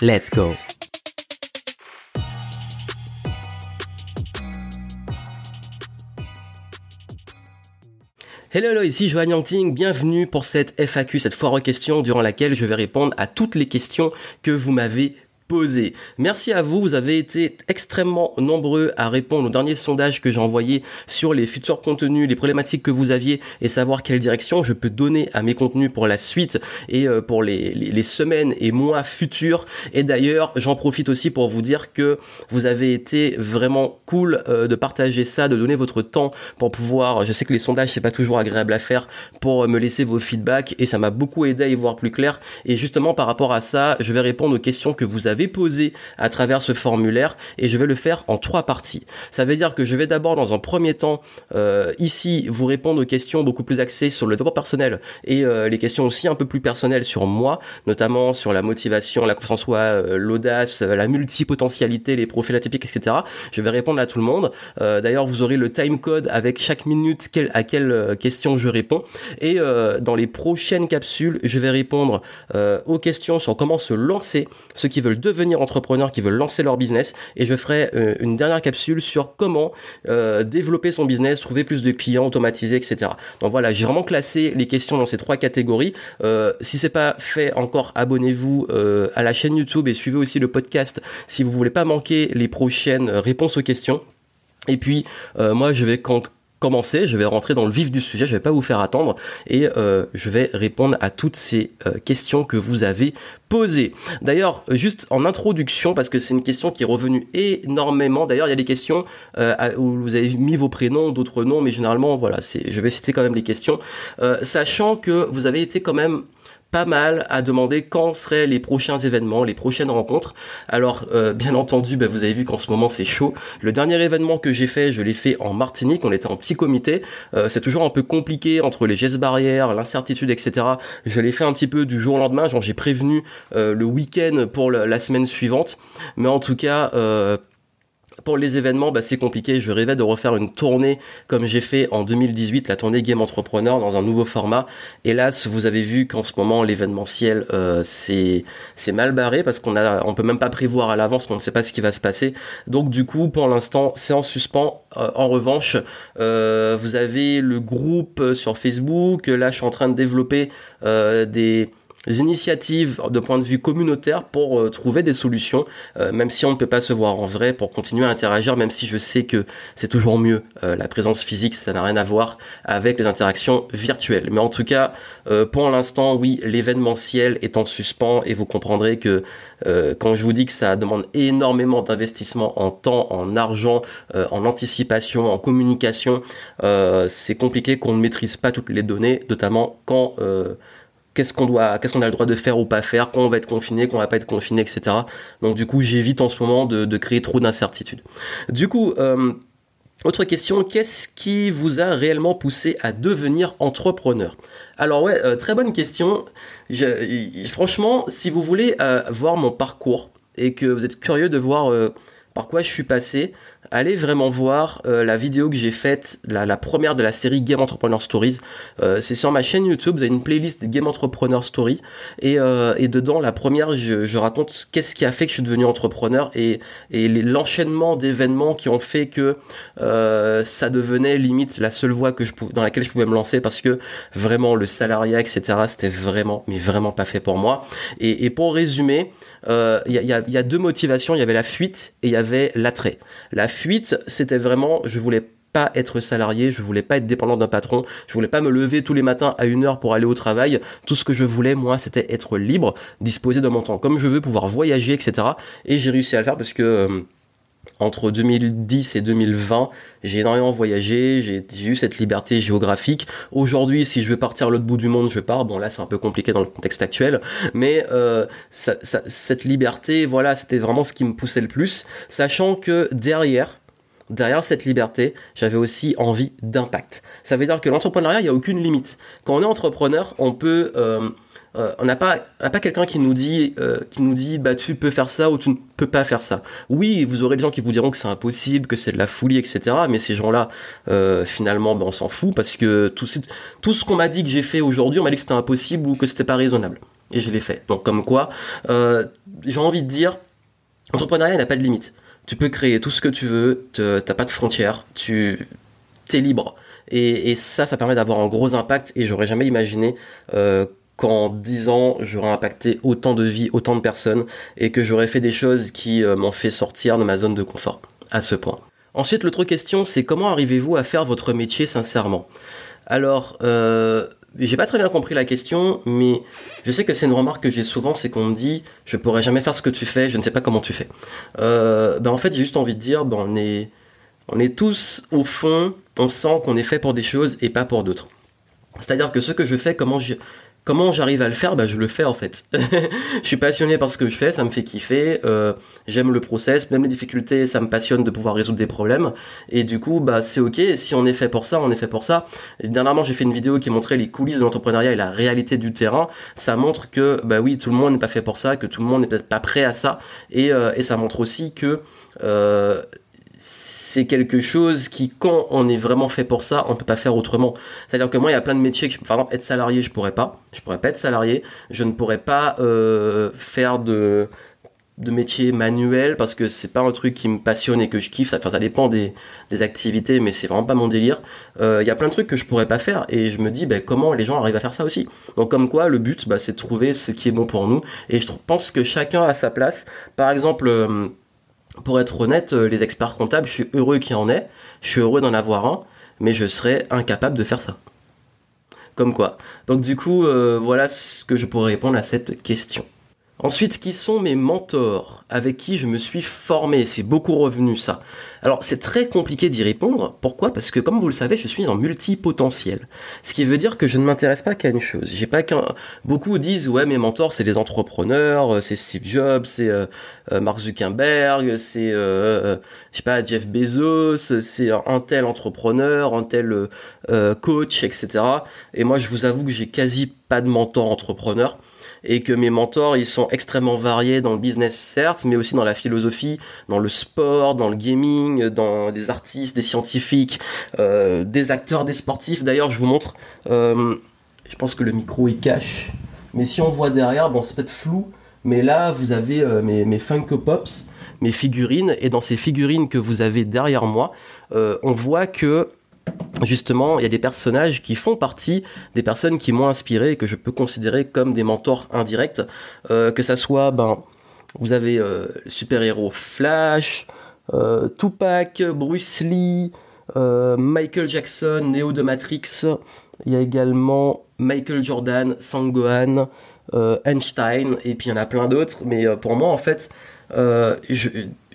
Let's go. Hello, hello, ici Joanne Yangting, bienvenue pour cette FAQ, cette foire aux questions durant laquelle je vais répondre à toutes les questions que vous m'avez Merci à vous, vous avez été extrêmement nombreux à répondre au dernier sondage que j'ai envoyé sur les futurs contenus, les problématiques que vous aviez et savoir quelle direction je peux donner à mes contenus pour la suite et euh, pour les, semaines et mois futurs. Et d'ailleurs, j'en profite aussi pour vous dire que vous avez été vraiment cool euh, de partager ça, de donner votre temps pour pouvoir, je sais que les sondages c'est pas toujours agréable à faire, pour me laisser vos feedbacks et ça m'a beaucoup aidé à y voir plus clair. Et justement par rapport à ça, je vais répondre aux questions que vous avez posé à travers ce formulaire et je vais le faire en trois parties. Ça veut dire que je vais d'abord dans un premier temps euh, ici vous répondre aux questions beaucoup plus axées sur le développement personnel et euh, les questions aussi un peu plus personnelles sur moi, notamment sur la motivation, la confiance en soi, euh, l'audace, la multipotentialité, les profils atypiques, etc. Je vais répondre à tout le monde. D'ailleurs, vous aurez le time code avec chaque minute à quelle question je réponds. Et dans les prochaines capsules, je vais répondre aux questions sur comment se lancer, ceux qui veulent devenir entrepreneurs, qui veulent lancer leur business. Et je ferai euh, une dernière capsule sur comment euh, développer son business, trouver plus de clients, automatiser, etc. Donc voilà, j'ai vraiment classé les questions dans ces trois catégories. Euh, si c'est pas fait encore, abonnez-vous à la chaîne YouTube et suivez aussi le podcast si vous voulez pas manquer les prochaines réponses aux questions. Et puis, moi, je vais quand commencer, je vais rentrer dans le vif du sujet, je vais pas vous faire attendre et euh, je vais répondre à toutes ces euh, questions que vous avez posées. D'ailleurs, juste en introduction, parce que c'est une question qui est revenue énormément, d'ailleurs il y a des questions euh, où vous avez mis vos prénoms, d'autres noms, mais généralement voilà, je vais citer quand même les questions, sachant que vous avez été quand même pas mal à demander quand seraient les prochains événements, les prochaines rencontres. Alors, euh, bien entendu, bah, vous avez vu qu'en ce moment c'est chaud. Le dernier événement que j'ai fait, je l'ai fait en Martinique. On était en petit comité. Euh, c'est toujours un peu compliqué entre les gestes barrières, l'incertitude, etc. Je l'ai fait un petit peu du jour au lendemain. Genre, j'ai prévenu euh, le week-end pour la semaine suivante. Mais en tout cas, pour les événements, bah, c'est compliqué. Je rêvais de refaire une tournée comme j'ai fait en 2018, la tournée Game Entrepreneur dans un nouveau format. Hélas, vous avez vu qu'en ce moment l'événementiel euh, c'est mal barré parce qu'on peut même pas prévoir à l'avance, qu'on ne sait pas ce qui va se passer. Donc du coup, pour l'instant, c'est en suspens. Euh, en revanche, euh, vous avez le groupe sur Facebook. Là, je suis en train de développer des initiatives de point de vue communautaire pour euh, trouver des solutions, euh, même si on ne peut pas se voir en vrai, pour continuer à interagir, même si je sais que c'est toujours mieux. Euh, la présence physique, ça n'a rien à voir avec les interactions virtuelles. Mais en tout cas, pour l'instant, oui, l'événementiel est en suspens et vous comprendrez que quand je vous dis que ça demande énormément d'investissement en temps, en argent, en anticipation, en communication, c'est compliqué qu'on ne maîtrise pas toutes les données, notamment quand qu'est-ce qu'on a le droit de faire ou pas faire, quand on va être confiné, quand on va pas être confiné, etc. Donc du coup, j'évite en ce moment de, créer trop d'incertitudes. Du coup, euh, autre question, qu'est-ce qui vous a réellement poussé à devenir entrepreneur? Alors ouais, euh, très bonne question. franchement, si vous voulez euh, voir mon parcours et que vous êtes curieux de voir par quoi je suis passé, allez vraiment voir euh, la vidéo que j'ai faite, la, première de la série Game Entrepreneur Stories. Euh, c'est sur ma chaîne YouTube, vous avez une playlist Game Entrepreneur Story et, euh, et dedans la première je, je raconte qu'est-ce qui a fait que je suis devenu entrepreneur et, et l'enchaînement d'événements qui ont fait que ça devenait limite la seule voie que je dans laquelle je pouvais me lancer parce que vraiment le salariat etc c'était vraiment mais vraiment pas fait pour moi. Et, et pour résumer, il y, y, a, y a deux motivations, il y avait la fuite et il y avait l'attrait. La fuite, c'était vraiment, je voulais pas être salarié, je voulais pas être dépendant d'un patron, je voulais pas me lever tous les matins à une heure pour aller au travail. Tout ce que je voulais, moi, c'était être libre, disposer de mon temps comme je veux, pouvoir voyager, etc. Et j'ai réussi à le faire parce que euh, entre 2010 et 2020, j'ai énormément voyagé, j'ai eu cette liberté géographique. Aujourd'hui, si je veux partir à l'autre bout du monde, je pars. Bon, là, c'est un peu compliqué dans le contexte actuel, mais euh, cette liberté, voilà, c'était vraiment ce qui me poussait le plus, sachant que derrière, derrière cette liberté, j'avais aussi envie d'impact. Ça veut dire que l'entrepreneuriat, il n'y a aucune limite. Quand on est entrepreneur, on peut... Euh, euh, on n'a pas, pas quelqu'un qui nous dit, euh, qui nous dit, bah tu peux faire ça ou tu ne peux pas faire ça. Oui, vous aurez des gens qui vous diront que c'est impossible, que c'est de la folie, etc. Mais ces gens-là, euh, finalement, ben, on s'en fout parce que tout, tout ce qu'on m'a dit que j'ai fait aujourd'hui, on m'a dit que c'était impossible ou que c'était pas raisonnable. Et je l'ai fait. Donc comme quoi, j'ai envie de dire, entrepreneuriat n'a pas de limite. Tu peux créer tout ce que tu veux, t'as pas de frontières, tu es libre. Et, ça, ça permet d'avoir un gros impact. Et j'aurais jamais imaginé qu'en 10 ans, j'aurais impacté autant de vies, autant de personnes, et que j'aurais fait des choses qui euh, m'ont fait sortir de ma zone de confort, à ce point. Ensuite, l'autre question, c'est comment arrivez-vous à faire votre métier sincèrement? Alors, euh, j'ai pas très bien compris la question, mais je sais que c'est une remarque que j'ai souvent, c'est qu'on me dit, je pourrais jamais faire ce que tu fais, je ne sais pas comment tu fais. Euh, ben en fait, j'ai juste envie de dire, ben on est, on est tous au fond, on sent qu'on est fait pour des choses et pas pour d'autres. C'est-à-dire que ce que je fais, comment je, Comment j'arrive à le faire bah, Je le fais en fait. je suis passionné par ce que je fais, ça me fait kiffer, euh, j'aime le process, même les difficultés, ça me passionne de pouvoir résoudre des problèmes. Et du coup, bah, c'est ok, si on est fait pour ça, on est fait pour ça. Dernièrement, j'ai fait une vidéo qui montrait les coulisses de l'entrepreneuriat et la réalité du terrain. Ça montre que, bah oui, tout le monde n'est pas fait pour ça, que tout le monde n'est peut-être pas prêt à ça. Et, euh, et ça montre aussi que... Euh, c'est quelque chose qui, quand on est vraiment fait pour ça, on peut pas faire autrement. C'est-à-dire que moi, il y a plein de métiers que, par exemple, être salarié, je pourrais pas. Je pourrais pas être salarié. Je ne pourrais pas euh, faire de de métier manuel parce que c'est pas un truc qui me passionne et que je kiffe. Enfin, ça dépend des, des activités, mais c'est vraiment pas mon délire. Euh, il y a plein de trucs que je pourrais pas faire et je me dis ben, comment les gens arrivent à faire ça aussi. Donc comme quoi, le but, bah, c'est de trouver ce qui est bon pour nous et je pense que chacun a sa place. Par exemple. Euh, pour être honnête, euh, les experts comptables, je suis heureux qu'il y en ait, je suis heureux d'en avoir un, mais je serais incapable de faire ça. Comme quoi. Donc du coup, euh, voilà ce que je pourrais répondre à cette question. Ensuite, qui sont mes mentors avec qui je me suis formé? C'est beaucoup revenu ça. Alors c'est très compliqué d'y répondre. Pourquoi? Parce que comme vous le savez, je suis en multipotentiel. Ce qui veut dire que je ne m'intéresse pas qu'à une chose. J'ai pas qu'un. Beaucoup disent ouais mes mentors c'est les entrepreneurs, euh, c'est Steve Jobs, c'est euh, euh, Mark Zuckerberg, c'est je sais pas Jeff Bezos, c'est un tel entrepreneur, un tel coach, etc. Et moi je vous avoue que j'ai quasi pas de mentor entrepreneur et que mes mentors, ils sont extrêmement variés dans le business, certes, mais aussi dans la philosophie, dans le sport, dans le gaming, dans des artistes, des scientifiques, euh, des acteurs, des sportifs. D'ailleurs, je vous montre, euh, je pense que le micro est cache, mais si on voit derrière, bon, c'est peut-être flou, mais là, vous avez euh, mes, mes Funko Pops, mes figurines, et dans ces figurines que vous avez derrière moi, on voit que justement, il y a des personnages qui font partie des personnes qui m'ont inspiré et que je peux considérer comme des mentors indirects. Euh, que ça soit, ben, vous avez euh, super-héros Flash, euh, Tupac, Bruce Lee, Michael Jackson, Neo de Matrix. Il y a également Michael Jordan, Sangohan, Einstein, et puis il y en a plein d'autres. Mais pour moi, en fait, je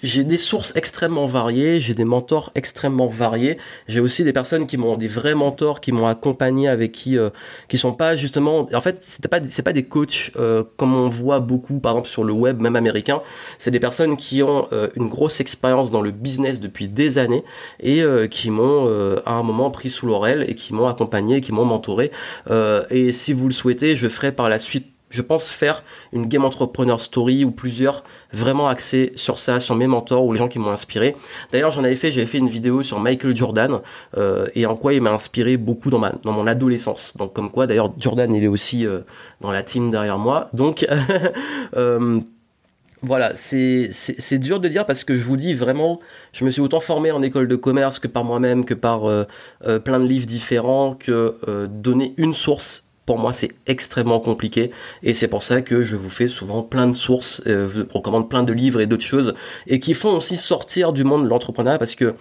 j'ai des sources extrêmement variées, j'ai des mentors extrêmement variés. J'ai aussi des personnes qui m'ont des vrais mentors qui m'ont accompagné avec qui euh, qui sont pas justement en fait c'est pas c'est pas des coachs euh, comme on voit beaucoup par exemple sur le web même américain, c'est des personnes qui ont euh, une grosse expérience dans le business depuis des années et euh, qui m'ont à un moment pris sous l'oreille et qui m'ont accompagné, qui m'ont mentoré et si vous le souhaitez, je ferai par la suite je pense faire une Game Entrepreneur Story ou plusieurs vraiment axées sur ça, sur mes mentors ou les gens qui m'ont inspiré. D'ailleurs, j'en avais fait, j'avais fait une vidéo sur Michael Jordan euh, et en quoi il m'a inspiré beaucoup dans, mon adolescence. Donc comme quoi, d'ailleurs, Jordan, il est aussi euh, dans la team derrière moi. Donc... euh, voilà, c'est dur de dire parce que je vous dis vraiment, je me suis autant formé en école de commerce que par moi-même, que par euh, plein de livres différents, que donner une source pour moi, c'est extrêmement compliqué et c'est pour ça que je vous fais souvent plein de sources, euh, je vous recommande plein de livres et d'autres choses et qui font aussi sortir du monde de l'entrepreneuriat parce que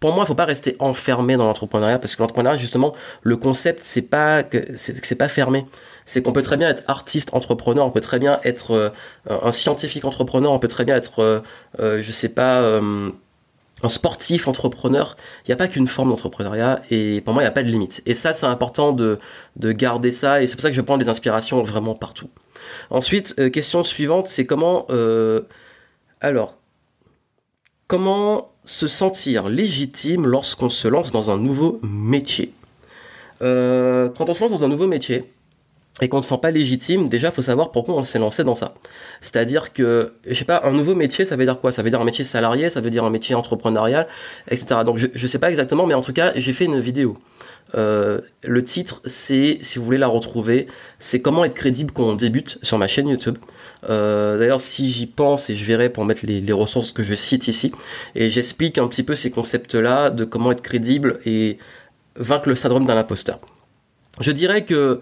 pour moi, il faut pas rester enfermé dans l'entrepreneuriat parce que l'entrepreneuriat, justement, le concept, c'est pas que c'est pas fermé. C'est qu'on peut très bien être artiste entrepreneur, on peut très bien être euh, un scientifique entrepreneur, on peut très bien être, euh, euh je sais pas, euh, un sportif entrepreneur. Il n'y a pas qu'une forme d'entrepreneuriat et pour moi, il n'y a pas de limite. Et ça, c'est important de, de garder ça et c'est pour ça que je prends des inspirations vraiment partout. Ensuite, question suivante, c'est comment, alors, comment se sentir légitime lorsqu'on se lance dans un nouveau métier? Euh, quand on se lance dans un nouveau métier et qu'on ne se sent pas légitime, déjà faut savoir pourquoi on s'est lancé dans ça. C'est-à-dire que, je sais pas, un nouveau métier, ça veut dire quoi? Ça veut dire un métier salarié, ça veut dire un métier entrepreneurial, etc. Donc je, je sais pas exactement, mais en tout cas, j'ai fait une vidéo euh, le titre, c'est, si vous voulez la retrouver, c'est comment être crédible quand on débute sur ma chaîne YouTube. Euh, d'ailleurs, si j'y pense, et je verrai pour mettre les, ressources que je cite ici, et j'explique un petit peu ces concepts-là de comment être crédible et vaincre le syndrome d'un imposteur. Je dirais que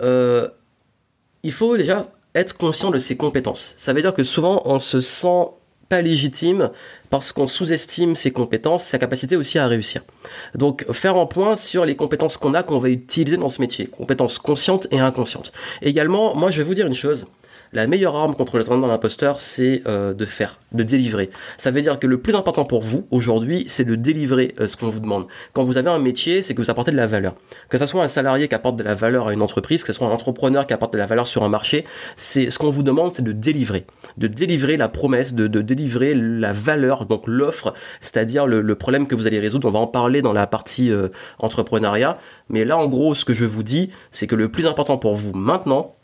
euh, il faut déjà être conscient de ses compétences. Ça veut dire que souvent on se sent pas légitime parce qu'on sous-estime ses compétences, sa capacité aussi à réussir. Donc faire un point sur les compétences qu'on a, qu'on va utiliser dans ce métier, compétences conscientes et inconscientes. Également, moi je vais vous dire une chose, la meilleure arme contre le syndrome de l'imposteur, c'est euh, de faire, de délivrer. Ça veut dire que le plus important pour vous aujourd'hui, c'est de délivrer euh, ce qu'on vous demande. Quand vous avez un métier, c'est que vous apportez de la valeur. Que ce soit un salarié qui apporte de la valeur à une entreprise, que ce soit un entrepreneur qui apporte de la valeur sur un marché, c'est ce qu'on vous demande, c'est de délivrer, de délivrer la promesse, de, délivrer la valeur, donc l'offre, c'est-à-dire le, problème que vous allez résoudre. On va en parler dans la partie euh, entrepreneuriat, mais là, en gros, ce que je vous dis, c'est que le plus important pour vous maintenant,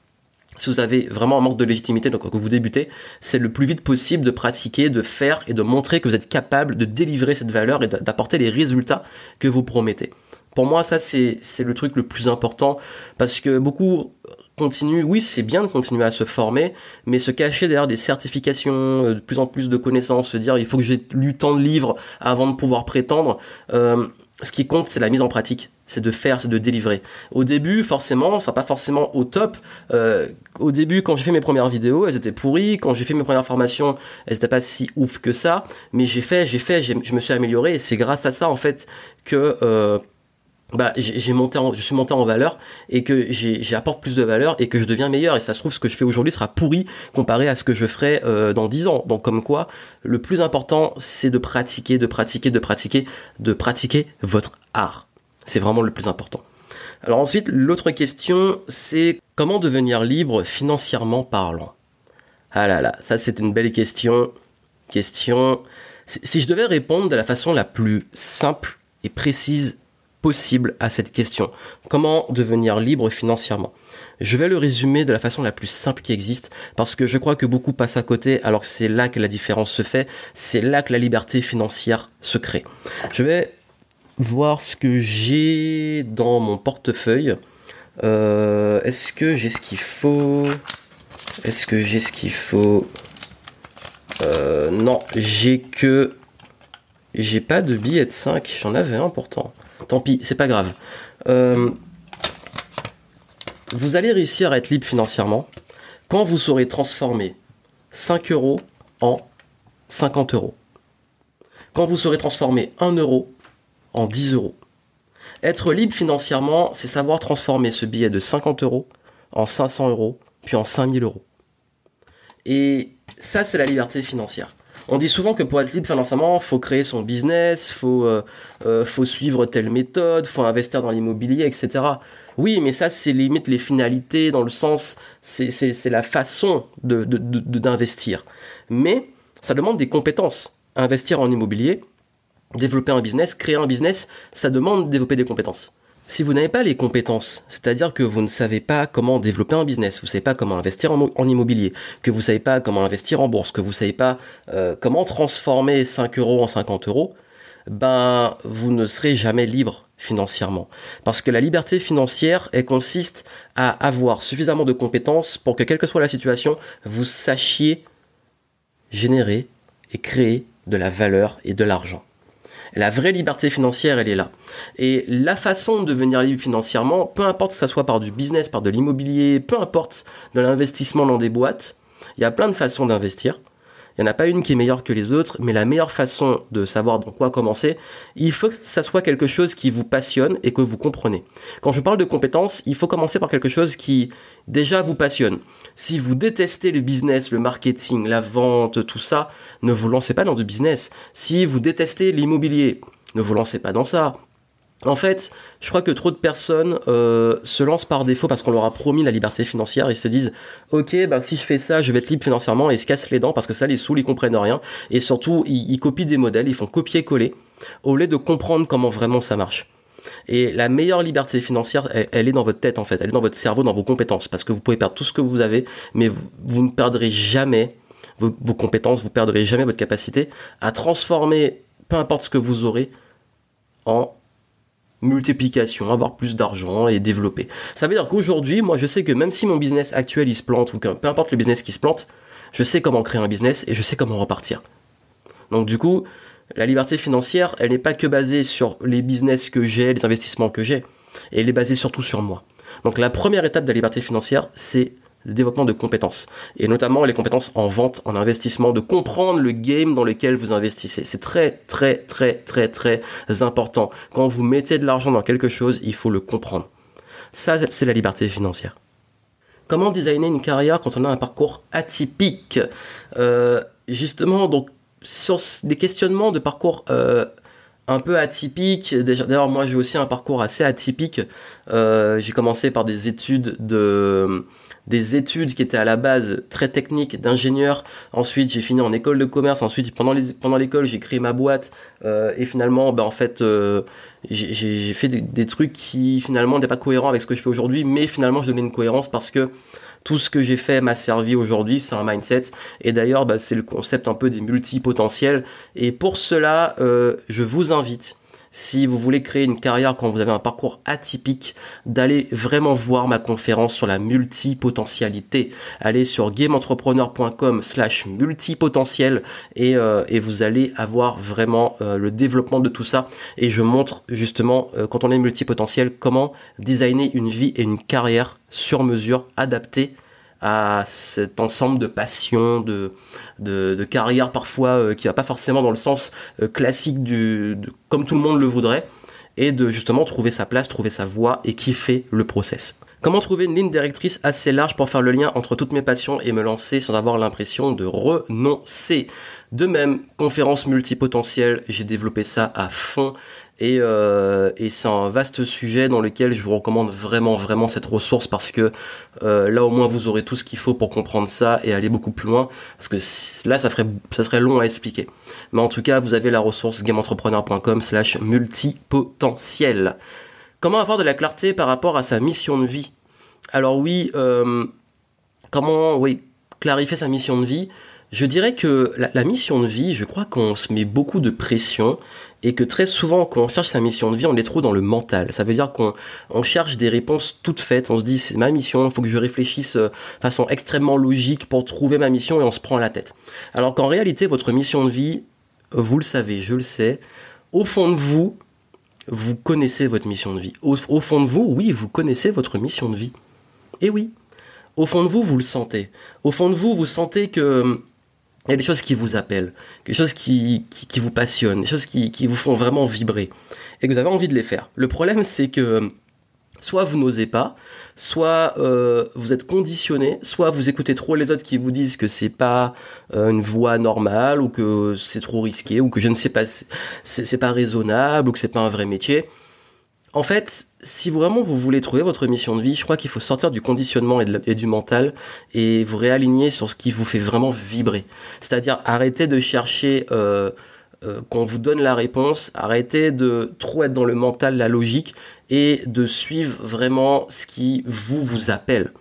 si vous avez vraiment un manque de légitimité, donc que vous débutez, c'est le plus vite possible de pratiquer, de faire et de montrer que vous êtes capable de délivrer cette valeur et d'apporter les résultats que vous promettez. Pour moi, ça, c'est le truc le plus important parce que beaucoup continuent, oui, c'est bien de continuer à se former, mais se cacher derrière des certifications, euh, de plus en plus de connaissances, se dire il faut que j'ai lu tant de livres avant de pouvoir prétendre, euh, ce qui compte, c'est la mise en pratique c'est de faire, c'est de délivrer. Au début, forcément, ça sera pas forcément au top. Euh, au début, quand j'ai fait mes premières vidéos, elles étaient pourries. Quand j'ai fait mes premières formations, elles n'étaient pas si ouf que ça. Mais j'ai fait, j'ai fait, je me suis amélioré. Et c'est grâce à ça, en fait, que euh, bah, j'ai monté je suis monté en valeur et que j'apporte plus de valeur et que je deviens meilleur. Et ça se trouve, ce que je fais aujourd'hui sera pourri comparé à ce que je ferai euh, dans 10 ans. Donc, comme quoi, le plus important, c'est de pratiquer, de pratiquer, de pratiquer, de pratiquer votre art. C'est vraiment le plus important. Alors ensuite, l'autre question, c'est comment devenir libre financièrement parlant? Ah là là, ça c'est une belle question. Question. Si je devais répondre de la façon la plus simple et précise possible à cette question, comment devenir libre financièrement? Je vais le résumer de la façon la plus simple qui existe parce que je crois que beaucoup passent à côté alors que c'est là que la différence se fait, c'est là que la liberté financière se crée. Je vais voir ce que j'ai dans mon portefeuille. Euh, est-ce que j'ai ce qu'il faut? Est-ce que j'ai ce qu'il faut? Euh, Non, j'ai que... J'ai pas de billet de 5, j'en avais un pourtant. Tant pis, c'est pas grave. Euh, vous allez réussir à être libre financièrement quand vous saurez transformer 5 euros en 50 euros. Quand vous saurez transformer 1 euro en 10 euros. Être libre financièrement, c'est savoir transformer ce billet de 50 euros en 500 euros, puis en 5000 euros. Et ça, c'est la liberté financière. On dit souvent que pour être libre financièrement, faut créer son business, faut euh, euh, faut suivre telle méthode, faut investir dans l'immobilier, etc. Oui, mais ça c'est limite les finalités dans le sens, c'est la façon de d'investir. Mais ça demande des compétences. Investir en immobilier, développer un business, créer un business, ça demande de développer des compétences. Si vous n'avez pas les compétences, c'est-à-dire que vous ne savez pas comment développer un business, vous ne savez pas comment investir en, immobilier, que vous ne savez pas comment investir en bourse, que vous ne savez pas euh, comment transformer 5 euros en 50 euros, ben vous ne serez jamais libre financièrement. Parce que la liberté financière, elle consiste à avoir suffisamment de compétences pour que quelle que soit la situation, vous sachiez générer et créer de la valeur et de l'argent. La vraie liberté financière, elle est là. Et la façon de devenir libre financièrement, peu importe que ça soit par du business, par de l'immobilier, peu importe de l'investissement dans des boîtes, il y a plein de façons d'investir. Il n'y en a pas une qui est meilleure que les autres, mais la meilleure façon de savoir dans quoi commencer, il faut que ça soit quelque chose qui vous passionne et que vous comprenez. Quand je parle de compétences, il faut commencer par quelque chose qui déjà vous passionne. Si vous détestez le business, le marketing, la vente, tout ça, ne vous lancez pas dans du business. Si vous détestez l'immobilier, ne vous lancez pas dans ça. En fait, je crois que trop de personnes euh, se lancent par défaut parce qu'on leur a promis la liberté financière et se disent ok ben si je fais ça je vais être libre financièrement et se cassent les dents parce que ça les saoule ils comprennent rien. Et surtout ils, copient des modèles ils font copier coller au lieu de comprendre comment vraiment ça marche. Et la meilleure liberté financière, elle, est dans votre tête en fait, elle est dans votre cerveau, dans vos compétences, parce que vous pouvez perdre tout ce que vous avez, mais vous, ne perdrez jamais vos, vos, compétences, vous perdrez jamais votre capacité à transformer, peu importe ce que vous aurez, en multiplication, avoir plus d'argent et développer. Ça veut dire qu'aujourd'hui, moi je sais que même si mon business actuel il se plante ou que peu importe le business qui se plante, je sais comment créer un business et je sais comment repartir. Donc du coup, la liberté financière, elle n'est pas que basée sur les business que j'ai, les investissements que j'ai, elle est basée surtout sur moi. Donc la première étape de la liberté financière, c'est le développement de compétences, et notamment les compétences en vente, en investissement, de comprendre le game dans lequel vous investissez. C'est très très très très très important. Quand vous mettez de l'argent dans quelque chose, il faut le comprendre. Ça, c'est la liberté financière. Comment designer une carrière quand on a un parcours atypique? Euh, Justement, donc sur des questionnements de parcours euh, un peu atypiques, d'ailleurs moi j'ai aussi un parcours assez atypique. Euh, j'ai commencé par des études de des études qui étaient à la base très techniques d'ingénieur. Ensuite, j'ai fini en école de commerce. Ensuite, pendant les, pendant l'école, j'ai créé ma boîte. Euh, et finalement, ben, en fait, euh, j'ai, fait des, trucs qui finalement n'étaient pas cohérents avec ce que je fais aujourd'hui. Mais finalement, je donnais une cohérence parce que tout ce que j'ai fait m'a servi aujourd'hui. C'est un mindset. Et d'ailleurs, ben, c'est le concept un peu des multipotentiels. Et pour cela, euh, je vous invite si vous voulez créer une carrière quand vous avez un parcours atypique, d'aller vraiment voir ma conférence sur la multipotentialité. Allez sur gameentrepreneur.com slash multipotentiel et, euh, et vous allez avoir vraiment euh, le développement de tout ça. Et je montre justement, euh, quand on est multipotentiel, comment designer une vie et une carrière sur mesure adaptée à cet ensemble de passions, de, de, de carrière parfois euh, qui va pas forcément dans le sens euh, classique du, comme tout le monde le voudrait, et de justement trouver sa place, trouver sa voie et kiffer le process. Comment trouver une ligne directrice assez large pour faire le lien entre toutes mes passions et me lancer sans avoir l'impression de renoncer? De même, conférence multipotentielle, j'ai développé ça à fond. Et, euh, et c'est un vaste sujet dans lequel je vous recommande vraiment vraiment cette ressource parce que euh, là au moins vous aurez tout ce qu'il faut pour comprendre ça et aller beaucoup plus loin parce que là ça ferait ça serait long à expliquer. Mais en tout cas vous avez la ressource gameentrepreneur.com slash multipotentiel. Comment avoir de la clarté par rapport à sa mission de vie? Alors oui, euh, comment oui clarifier sa mission de vie? Je dirais que la, mission de vie, je crois qu'on se met beaucoup de pression et que très souvent, quand on cherche sa mission de vie, on est trop dans le mental. Ça veut dire qu'on on cherche des réponses toutes faites. On se dit, c'est ma mission, il faut que je réfléchisse de euh, façon extrêmement logique pour trouver ma mission et on se prend la tête. Alors qu'en réalité, votre mission de vie, vous le savez, je le sais, au fond de vous, vous connaissez votre mission de vie. Au, au fond de vous, oui, vous connaissez votre mission de vie. Et oui, au fond de vous, vous le sentez. Au fond de vous, vous sentez que il y a des choses qui vous appellent, des choses qui, qui, vous passionnent, des choses qui, qui vous font vraiment vibrer, et que vous avez envie de les faire. Le problème, c'est que soit vous n'osez pas, soit euh, vous êtes conditionné, soit vous écoutez trop les autres qui vous disent que c'est pas euh, une voie normale, ou que c'est trop risqué, ou que je ne sais pas, c'est pas raisonnable, ou que c'est pas un vrai métier. En fait, si vraiment vous voulez trouver votre mission de vie, je crois qu'il faut sortir du conditionnement et, du mental et vous réaligner sur ce qui vous fait vraiment vibrer. C'est-à-dire arrêter de chercher euh, euh, qu'on vous donne la réponse, arrêter de trop être dans le mental, la logique et de suivre vraiment ce qui vous vous appelle.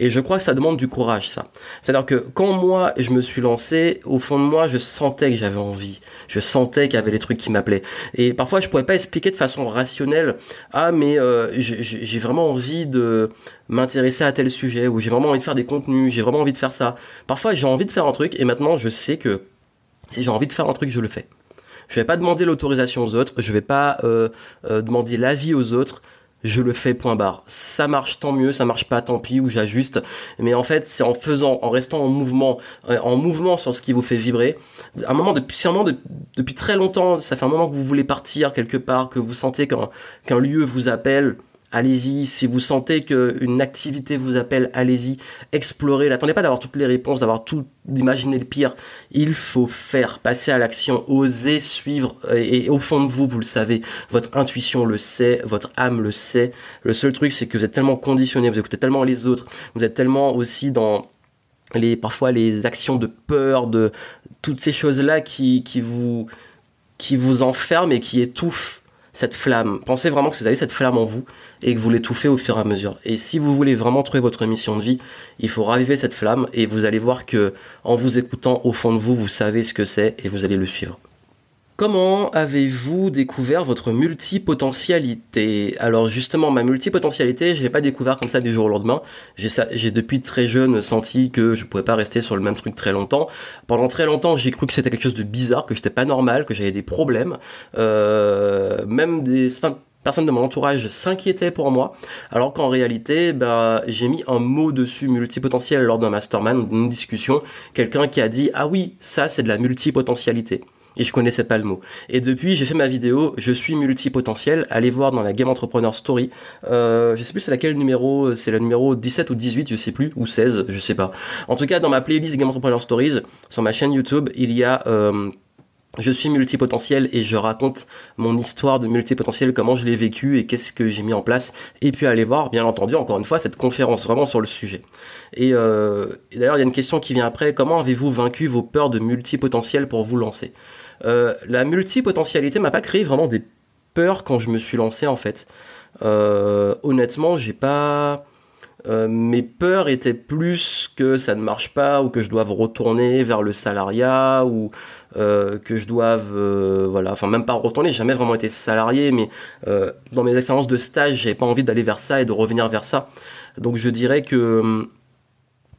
Et je crois que ça demande du courage, ça. C'est-à-dire que quand moi, je me suis lancé, au fond de moi, je sentais que j'avais envie. Je sentais qu'il y avait des trucs qui m'appelaient. Et parfois, je pourrais pas expliquer de façon rationnelle, ah, mais euh, j'ai vraiment envie de m'intéresser à tel sujet, ou j'ai vraiment envie de faire des contenus, j'ai vraiment envie de faire ça. Parfois, j'ai envie de faire un truc, et maintenant, je sais que si j'ai envie de faire un truc, je le fais Je vais pas demander l'autorisation aux autres, je vais pas euh, euh, demander l'avis aux autres. Je le fais point barre. Ça marche tant mieux, ça marche pas tant pis ou j'ajuste. Mais en fait, c'est en faisant, en restant en mouvement, euh, en mouvement sur ce qui vous fait vibrer. Un moment depuis, un moment depuis très longtemps, ça fait un moment que vous voulez partir quelque part, que vous sentez qu'un lieu vous appelle allez-y. Si vous sentez qu'une activité vous appelle, allez-y. Explorez. N'attendez pas d'avoir toutes les réponses, d'avoir tout, d'imaginer le pire. Il faut faire, passer à l'action, oser suivre. Et, au fond de vous, vous le savez. Votre intuition le sait, votre âme le sait. Le seul truc, c'est que vous êtes tellement conditionné, vous écoutez tellement les autres, vous êtes tellement aussi dans les, parfois les actions de peur, de toutes ces choses-là qui, qui vous, qui vous enferment et qui étouffent cette flamme. Pensez vraiment que vous avez cette flamme en vous et que vous l'étouffez au fur et à mesure. Et si vous voulez vraiment trouver votre mission de vie, il faut raviver cette flamme et vous allez voir que en vous écoutant au fond de vous, vous savez ce que c'est et vous allez le suivre. Comment avez-vous découvert votre multipotentialité? Alors justement, ma multipotentialité, je l'ai pas découvert comme ça du jour au lendemain. J'ai depuis très jeune senti que je pouvais pas rester sur le même truc très longtemps. Pendant très longtemps, j'ai cru que c'était quelque chose de bizarre, que j'étais pas normal, que j'avais des problèmes. Euh, même des personnes de mon entourage s'inquiétaient pour moi, alors qu'en réalité, bah, j'ai mis un mot dessus multipotentiel lors d'un mastermind, d'une discussion, quelqu'un qui a dit ah oui, ça c'est de la multipotentialité et je connaissais pas le mot. Et depuis, j'ai fait ma vidéo, je suis multipotentiel, allez voir dans la Game Entrepreneur Story. Euh, je sais plus c'est laquelle numéro, c'est le numéro 17 ou 18, je sais plus, ou 16, je sais pas. En tout cas, dans ma playlist Game Entrepreneur Stories, sur ma chaîne YouTube, il y a... Euh, je suis multipotentiel et je raconte mon histoire de multipotentiel, comment je l'ai vécu et qu'est-ce que j'ai mis en place. Et puis allez voir, bien entendu, encore une fois, cette conférence vraiment sur le sujet. Et, euh, et d'ailleurs, il y a une question qui vient après. Comment avez-vous vaincu vos peurs de multipotentiel pour vous lancer? Euh, la multipotentialité m'a pas créé vraiment des peurs quand je me suis lancé en fait. Euh, honnêtement, j'ai pas. Euh, mes peurs étaient plus que ça ne marche pas ou que je doive retourner vers le salariat ou que je doive voilà enfin même pas retourner j'ai jamais vraiment été salarié mais dans mes expériences de stage j'ai pas envie d'aller vers ça et de revenir vers ça donc je dirais que hum,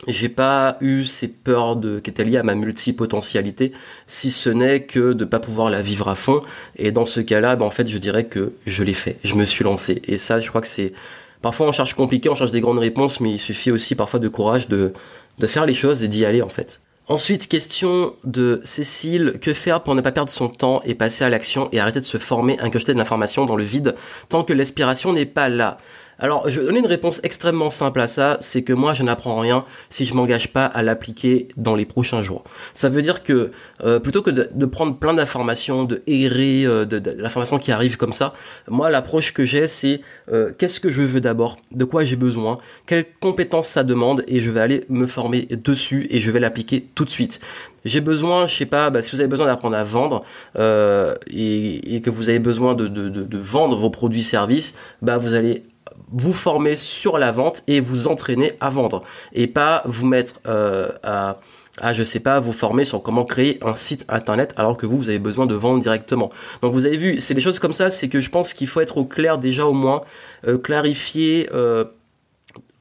j'ai pas eu ces peurs de, qui étaient liées à ma multipotentialité, si ce n'est que de pas pouvoir la vivre à fond. Et dans ce cas-là, ben, en fait, je dirais que je l'ai fait. Je me suis lancé. Et ça, je crois que c'est, parfois on cherche compliqué, on cherche des grandes réponses, mais il suffit aussi parfois de courage de, de faire les choses et d'y aller, en fait. Ensuite, question de Cécile, que faire pour ne pas perdre son temps et passer à l'action et arrêter de se former, incruster de l'information dans le vide tant que l'aspiration n'est pas là? Alors, je vais donner une réponse extrêmement simple à ça, c'est que moi, je n'apprends rien si je m'engage pas à l'appliquer dans les prochains jours. Ça veut dire que euh, plutôt que de, prendre plein d'informations, de errer euh, de, l'information qui arrive comme ça, moi, l'approche que j'ai, c'est euh, qu'est-ce que je veux d'abord, de quoi j'ai besoin, quelles compétences ça demande, et je vais aller me former dessus et je vais l'appliquer tout de suite. J'ai besoin, je sais pas, bah, si vous avez besoin d'apprendre à vendre et, et, que vous avez besoin de, de, vendre vos produits-services, bah vous allez vous former sur la vente et vous entraîner à vendre et pas vous mettre euh, à, à je sais pas vous former sur comment créer un site internet alors que vous vous avez besoin de vendre directement. Donc vous avez vu, c'est des choses comme ça, c'est que je pense qu'il faut être au clair déjà au moins euh, clarifier euh,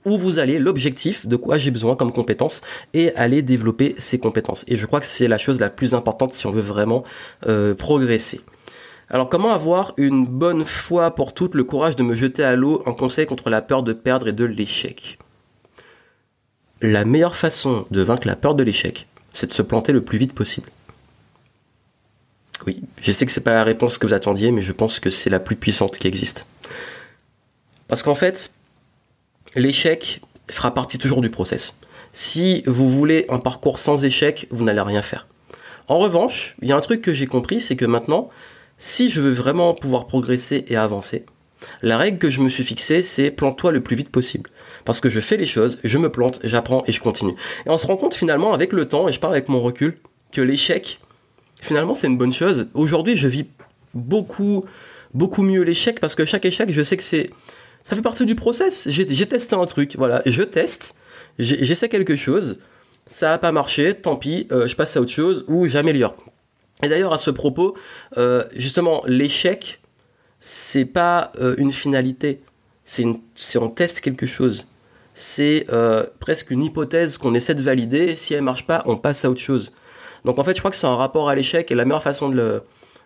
où vous allez, l'objectif, de quoi j'ai besoin comme compétences, et aller développer ces compétences. Et je crois que c'est la chose la plus importante si on veut vraiment progresser. Alors comment avoir une bonne fois pour toutes le courage de me jeter à l'eau en conseil contre la peur de perdre et de l'échec? La meilleure façon de vaincre la peur de l'échec, c'est de se planter le plus vite possible. Oui, je sais que c'est pas la réponse que vous attendiez, mais je pense que c'est la plus puissante qui existe. Parce qu'en fait, l'échec fera partie toujours du process. Si vous voulez un parcours sans échec, vous n'allez rien faire. En revanche, il y a un truc que j'ai compris, c'est que maintenant, si je veux vraiment pouvoir progresser et avancer, la règle que je me suis fixée, c'est plante-toi le plus vite possible. Parce que je fais les choses, je me plante, j'apprends et je continue. Et on se rend compte finalement avec le temps, et je parle avec mon recul, que l'échec, finalement c'est une bonne chose. Aujourd'hui je vis beaucoup, beaucoup mieux l'échec parce que chaque échec, je sais que c'est... Ça fait partie du process. J'ai testé un truc, voilà, je teste, j'essaie quelque chose, ça n'a pas marché, tant pis, euh, je passe à autre chose ou j'améliore. Et d'ailleurs, à ce propos, euh, justement, l'échec, c'est pas euh, une finalité, c'est on teste quelque chose. C'est euh, presque une hypothèse qu'on essaie de valider. Si elle marche pas, on passe à autre chose. Donc en fait, je crois que c'est un rapport à l'échec et la meilleure façon de le,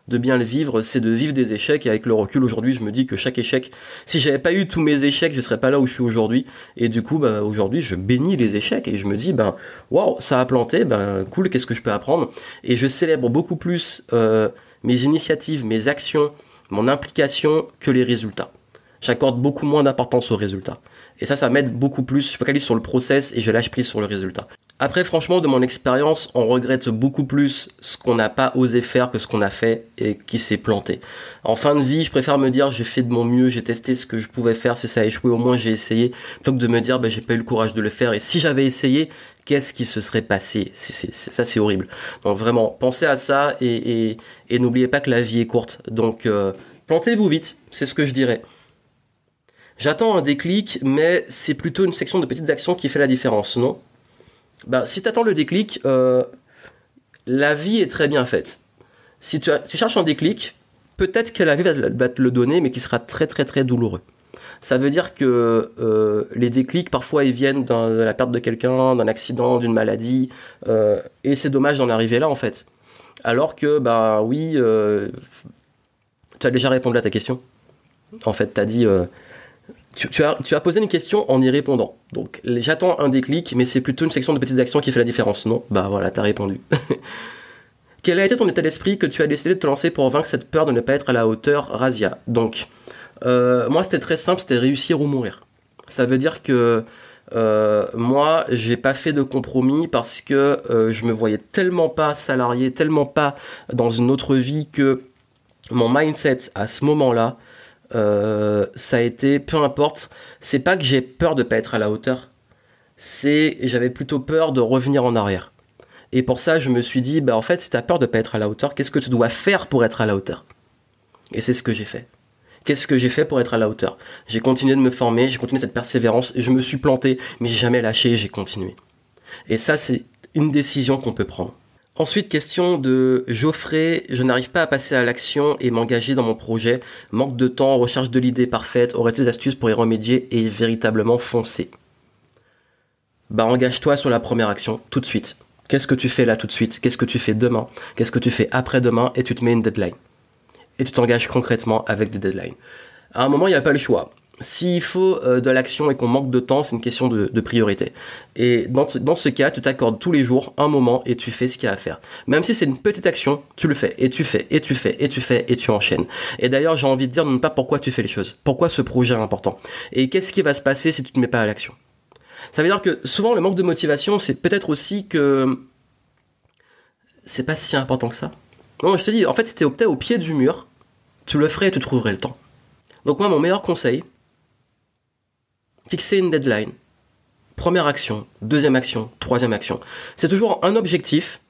de bien le vivre, c'est de vivre des échecs. Et avec le recul aujourd'hui, je me dis que chaque échec, si j'avais pas eu tous mes échecs, je serais pas là où je suis aujourd'hui. Et du coup, bah, aujourd'hui, je bénis les échecs et je me dis, ben, waouh, ça a planté, ben, cool, qu'est-ce que je peux apprendre? Et je célèbre beaucoup plus euh, mes initiatives, mes actions, mon implication que les résultats. J'accorde beaucoup moins d'importance aux résultats. Et ça, ça m'aide beaucoup plus. Je focalise sur le process et je lâche prise sur le résultat. Après, franchement, de mon expérience, on regrette beaucoup plus ce qu'on n'a pas osé faire que ce qu'on a fait et qui s'est planté. En fin de vie, je préfère me dire j'ai fait de mon mieux, j'ai testé ce que je pouvais faire, si ça a échoué, au moins j'ai essayé, plutôt que de me dire bah, j'ai pas eu le courage de le faire et si j'avais essayé, qu'est-ce qui se serait passé? Ça, c'est horrible. Donc vraiment, pensez à ça et, et, n'oubliez pas que la vie est courte. Donc, euh, plantez-vous vite, c'est ce que je dirais. J'attends un déclic, mais c'est plutôt une section de petites actions qui fait la différence, non? Ben, si tu attends le déclic, euh, la vie est très bien faite. Si tu, cherches un déclic, peut-être que la vie va, te le donner, mais qui sera très très très douloureux. Ça veut dire que euh, les déclics, parfois, ils viennent de la perte de quelqu'un, d'un accident, d'une maladie, euh, et c'est dommage d'en arriver là, en fait. Alors que, bah oui, tu as déjà répondu à ta question. En fait, tu as dit, tu, as, posé une question en y répondant. Donc, j'attends un déclic, mais c'est plutôt une section de petites actions qui fait la différence, non? Bah voilà, t'as répondu. Quel a été ton état d'esprit que tu as décidé de te lancer pour vaincre cette peur de ne pas être à la hauteur, Razia? Donc, euh, moi, c'était très simple, c'était réussir ou mourir. Ça veut dire que euh, moi, j'ai pas fait de compromis parce que euh, je me voyais tellement pas salarié, tellement pas dans une autre vie que mon mindset à ce moment-là, euh, ça a été, peu importe, c'est pas que j'ai peur de pas être à la hauteur, c'est j'avais plutôt peur de revenir en arrière. Et pour ça, je me suis dit, bah en fait, si t'as peur de pas être à la hauteur, qu'est-ce que tu dois faire pour être à la hauteur? Et c'est ce que j'ai fait. Qu'est-ce que j'ai fait pour être à la hauteur? J'ai continué de me former, j'ai continué cette persévérance, je me suis planté, mais j'ai jamais lâché, j'ai continué. Et ça, c'est une décision qu'on peut prendre. Ensuite, question de Geoffrey, je n'arrive pas à passer à l'action et m'engager dans mon projet. Manque de temps, recherche de l'idée parfaite, aurais-tu des astuces pour y remédier et véritablement foncer? Bah engage-toi sur la première action, tout de suite. Qu'est-ce que tu fais là tout de suite? Qu'est-ce que tu fais demain? Qu'est-ce que tu fais après-demain Et tu te mets une deadline. Et tu t'engages concrètement avec des deadlines. À un moment, il n'y a pas le choix. S'il faut euh, de l'action et qu'on manque de temps, c'est une question de, priorité. Et dans, ce cas, tu t'accordes tous les jours un moment et tu fais ce qu'il y a à faire. Même si c'est une petite action, tu le fais, et tu fais, et tu fais, et tu fais, et tu enchaînes. Et d'ailleurs, j'ai envie de dire, non pas pourquoi tu fais les choses, pourquoi ce projet est important? Et qu'est-ce qui va se passer si tu ne te mets pas à l'action? Ça veut dire que souvent, le manque de motivation, c'est peut-être aussi que c'est pas si important que ça. Non, je te dis, en fait, si tu au pied du mur, tu le ferais et tu trouverais le temps. Donc moi, mon meilleur conseil, fixer une deadline. Première action, deuxième action, troisième action. C'est toujours un objectif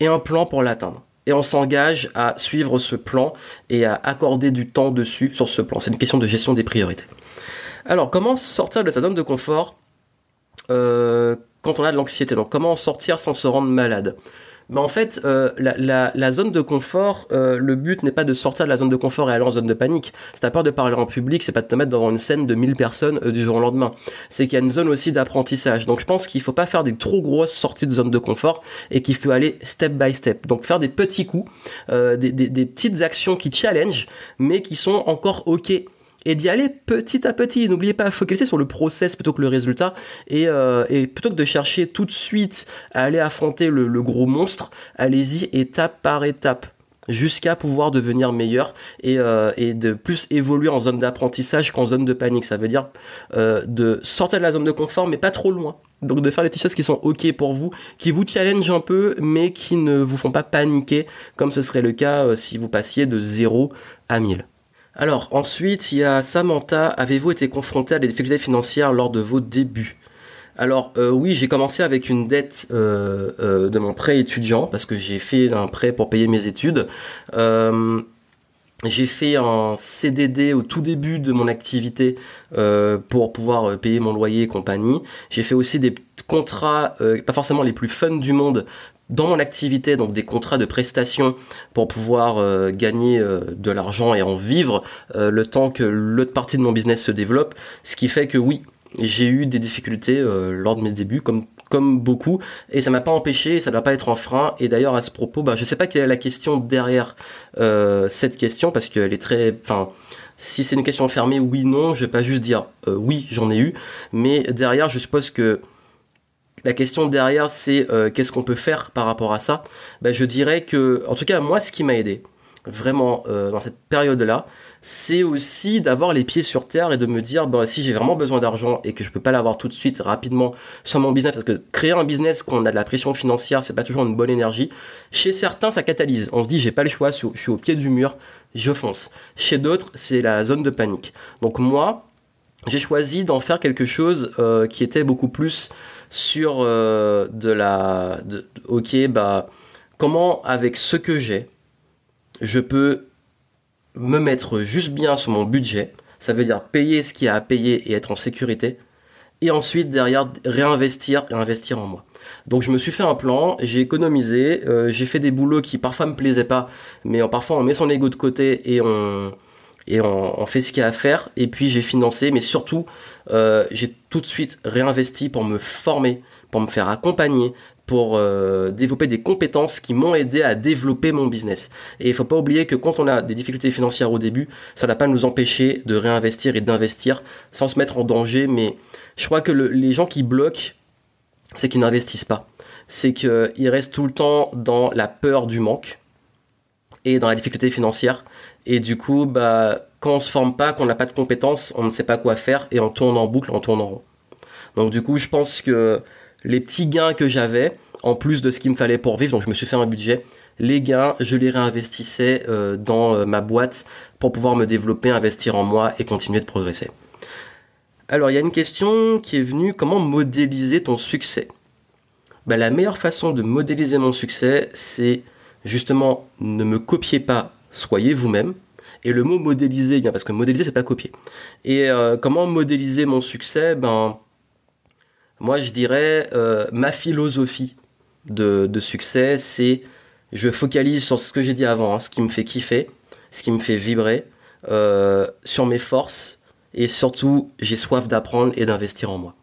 et un plan pour l'atteindre. Et on s'engage à suivre ce plan et à accorder du temps dessus sur ce plan. C'est une question de gestion des priorités. Alors, comment sortir de sa zone de confort euh, quand on a de l'anxiété? Donc, comment sortir sans se rendre malade? En fait, euh, la, zone de confort, euh, le but n'est pas de sortir de la zone de confort et aller en zone de panique. Si t'as peur de parler en public, c'est pas de te mettre devant une scène de 1000 personnes euh, du jour au lendemain. C'est qu'il y a une zone aussi d'apprentissage. Donc je pense qu'il faut pas faire des trop grosses sorties de zone de confort et qu'il faut aller step by step. Donc faire des petits coups, des, des petites actions qui challenge, mais qui sont encore ok et d'y aller petit à petit. N'oubliez pas, focaliser sur le process plutôt que le résultat et, euh, et, plutôt que de chercher tout de suite à aller affronter le, gros monstre, allez-y étape par étape jusqu'à pouvoir devenir meilleur et, euh, et, de plus évoluer en zone d'apprentissage qu'en zone de panique. Ça veut dire euh, de sortir de la zone de confort mais pas trop loin. Donc de faire des choses qui sont ok pour vous, qui vous challenge un peu mais qui ne vous font pas paniquer comme ce serait le cas si vous passiez de 0 à 1000. Alors ensuite, il y a Samantha. Avez-vous été confronté à des difficultés financières lors de vos débuts? Alors euh, oui, j'ai commencé avec une dette euh, euh, de mon prêt étudiant parce que j'ai fait un prêt pour payer mes études. j'ai fait un CDD au tout début de mon activité pour pouvoir payer mon loyer et compagnie. J'ai fait aussi des contrats, pas forcément les plus fun du monde, dans mon activité, donc des contrats de prestation pour pouvoir euh, gagner euh, de l'argent et en vivre euh, le temps que l'autre partie de mon business se développe. Ce qui fait que oui, j'ai eu des difficultés lors de mes débuts, comme, beaucoup, et ça m'a pas empêché, ça ne doit pas être un frein. Et d'ailleurs à ce propos, ben je sais pas quelle est la question derrière cette question parce qu'elle est très, enfin, si c'est une question fermée, oui non, je vais pas juste dire oui j'en ai eu, mais derrière je suppose que la question derrière c'est euh, qu'est-ce qu'on peut faire par rapport à ça? Ben je dirais que, en tout cas moi ce qui m'a aidé vraiment dans cette période là, c'est aussi d'avoir les pieds sur terre et de me dire bah, si j'ai vraiment besoin d'argent et que je peux pas l'avoir tout de suite rapidement sur mon business parce que créer un business quand on a de la pression financière c'est pas toujours une bonne énergie. Chez certains ça catalyse. On se dit j'ai pas le choix je suis au pied du mur je fonce. Chez d'autres c'est la zone de panique. Donc moi j'ai choisi d'en faire quelque chose euh, qui était beaucoup plus sur euh, de la ok bah comment avec ce que j'ai je peux me mettre juste bien sur mon budget, ça veut dire payer ce qu'il y a à payer et être en sécurité, et ensuite derrière réinvestir et investir en moi. Donc je me suis fait un plan, j'ai économisé, euh, j'ai fait des boulots qui parfois me plaisaient pas, mais parfois on met son ego de côté et on et on, fait ce qu'il y a à faire. Et puis j'ai financé, mais surtout euh, j'ai tout de suite réinvesti pour me former, pour me faire accompagner, pour euh, développer des compétences qui m'ont aidé à développer mon business. Et il faut pas oublier que quand on a des difficultés financières au début, ça ne va pas nous empêcher de réinvestir et d'investir sans se mettre en danger. Mais je crois que les gens qui bloquent, c'est qu'ils n'investissent pas. C'est qu'ils restent tout le temps dans la peur du manque et dans la difficulté financière. Et du coup, bah, quand on se forme pas, qu'on n'a pas de compétences, on ne sait pas quoi faire et on tourne en boucle, on tourne en rond. Donc du coup, je pense que les petits gains que j'avais, en plus de ce qu'il me fallait pour vivre, donc je me suis fait un budget, les gains, je les réinvestissais euh, dans euh, ma boîte pour pouvoir me développer, investir en moi et continuer de progresser. Alors il y a une question qui est venue, comment modéliser ton succès? Bah, La meilleure façon de modéliser mon succès, c'est justement ne me copiez pas, soyez vous-même. Et le mot modéliser, eh bien parce que modéliser c'est pas copier. Et euh, comment modéliser mon succès? Ben moi, je dirais, euh, ma philosophie de, succès, c'est je focalise sur ce que j'ai dit avant, hein, ce qui me fait kiffer, ce qui me fait vibrer, euh, sur mes forces, et surtout, j'ai soif d'apprendre et d'investir en moi.